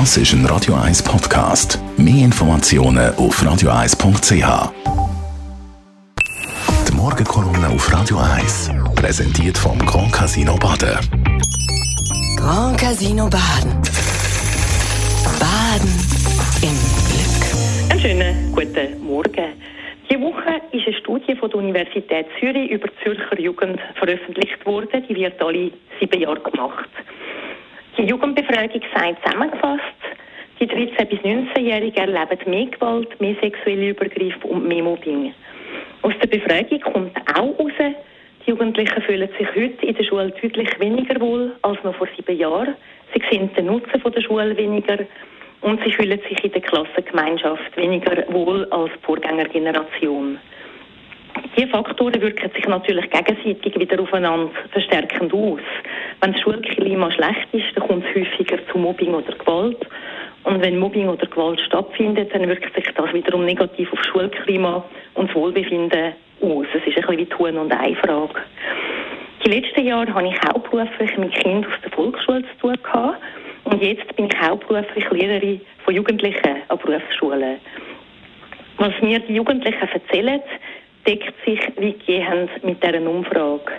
Das ist ein Radio 1 Podcast. Mehr Informationen auf radio1.ch. Die Morgenkolumne auf Radio 1 präsentiert vom Grand Casino Baden. Grand Casino Baden. Baden im Glück. Einen schönen guten Morgen. Diese Woche ist eine Studie von der Universität Zürich über die Zürcher Jugend veröffentlicht worden. Die wird alle sieben Jahre gemacht. Die Jugendbefragung sagt zusammengefasst, die 13- bis 19-Jährigen erleben mehr Gewalt, mehr sexuelle Übergriffe und mehr Mobbing. Aus der Befragung kommt auch heraus, die Jugendlichen fühlen sich heute in der Schule deutlich weniger wohl als noch vor sieben Jahren. Sie sehen den Nutzen der Schule weniger und sie fühlen sich in der Klassengemeinschaft weniger wohl als die Vorgängergeneration. Diese Faktoren wirken sich natürlich gegenseitig wieder aufeinander verstärkend aus. Wenn das Schulklima schlecht ist, dann kommt es häufiger zu Mobbing oder Gewalt. Und wenn Mobbing oder Gewalt stattfindet, dann wirkt sich das wiederum negativ auf Schulklima und das Wohlbefinden aus. Es ist ein bisschen wie Tun und eine Frage. Die letzten Jahre habe ich hauptberuflich mit Kindern aus der Volksschule zu tun gehabt. Und jetzt bin ich hauptberuflich Lehrerin von Jugendlichen an Berufsschulen. Was mir die Jugendlichen erzählen, deckt sich weitgehend mit dieser Umfrage.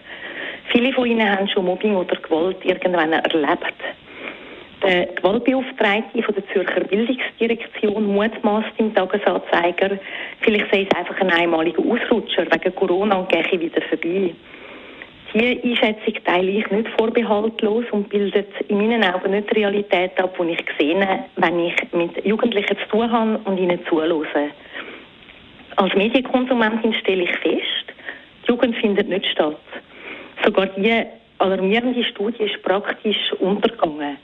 Viele von ihnen haben schon Mobbing oder Gewalt irgendwann erlebt. Der Gewaltbeauftragte von der Zürcher Bildungsdirektion mutmaßt im Tagesanzeiger, vielleicht sei es einfach ein einmaliger Ausrutscher wegen Corona gehe wieder vorbei. Diese Einschätzung teile ich nicht vorbehaltlos und bildet in meinen Augen nicht die Realität ab, die ich sehe, wenn ich mit Jugendlichen zu tun habe und ihnen zuhöre. Als Medienkonsumentin stelle ich fest, die Jugend findet nicht statt. Sogar die alarmierende Studie ist praktisch untergegangen.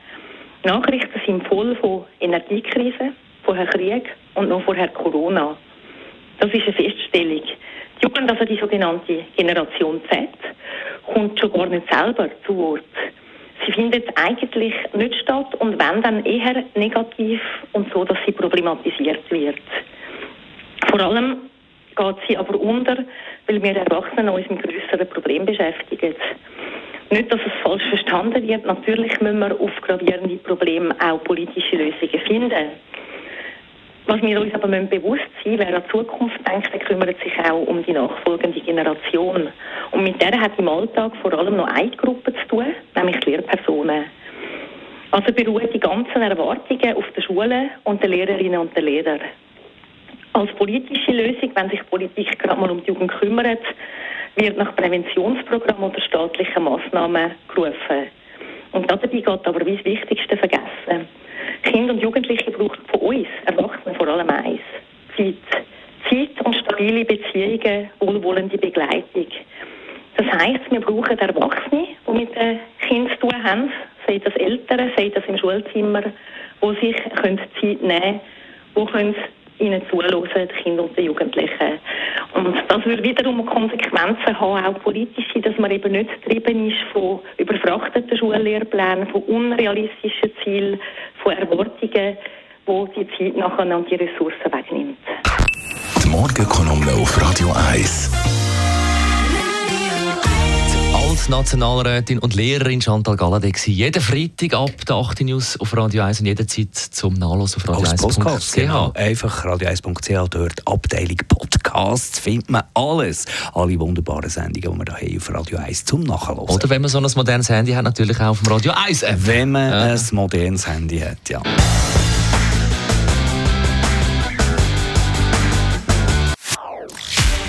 Nachrichten sind voll von Energiekrise, vorher Krieg und noch vorher Corona. Das ist eine Feststellung. Die Jugend, also die sogenannte Generation Z, kommt schon gar nicht selber zu Wort. Sie findet eigentlich nicht statt und wenn dann eher negativ und so, dass sie problematisiert wird. Vor allem geht sie aber unter, weil wir Erwachsenen uns mit größeren Problemen beschäftigen. Nicht, dass es falsch verstanden wird. Natürlich müssen wir auf gravierende Probleme auch politische Lösungen finden. Was wir uns aber müssen bewusst sein wer an die Zukunft denkt, der kümmert sich auch um die nachfolgende Generation. Und mit der hat im Alltag vor allem noch eine Gruppe zu tun, nämlich die Lehrpersonen. Also beruhen die ganzen Erwartungen auf den Schulen und den Lehrerinnen und den Lehrern. Als politische Lösung, wenn sich Politik gerade mal um die Jugend kümmert, wird nach Präventionsprogrammen oder staatlichen Massnahmen gerufen. Und dabei geht aber wie das Wichtigste vergessen. Kinder und Jugendliche brauchen von uns, Erwachsenen vor allem eins. Zeit. Zeit und stabile Beziehungen, wohlwollende Begleitung. Das heisst, wir brauchen Erwachsene, die mit den Kindern zu tun haben, sei das Eltern, sei das im Schulzimmer, die sich Zeit nehmen können, die können ihnen zuhören, die Kinder und die Jugendlichen. Und das würde wiederum Konsequenzen haben, auch politische, dass man eben nicht getrieben ist von überfrachteten Schullehrplänen, von unrealistischen Zielen, von Erwartungen, wo die Zeit nachher und die Ressourcen wegnimmt. Die Morgenkolumne auf Radio 1 Nationalrätin und Lehrerin Chantal Galadek jeden Freitag ab der 8 News auf Radio 1 und jederzeit zum Nachlesen auf Radio 1.ch. Genau. Einfach radio1.ch, dort Abteilung Podcasts findet man alles. Alle wunderbaren Sendungen, die wir haben auf Radio 1 zum Nachhören. Oder wenn man so ein modernes Handy hat, natürlich auch auf dem Radio 1 App. Wenn man ja. ein modernes Handy hat, ja.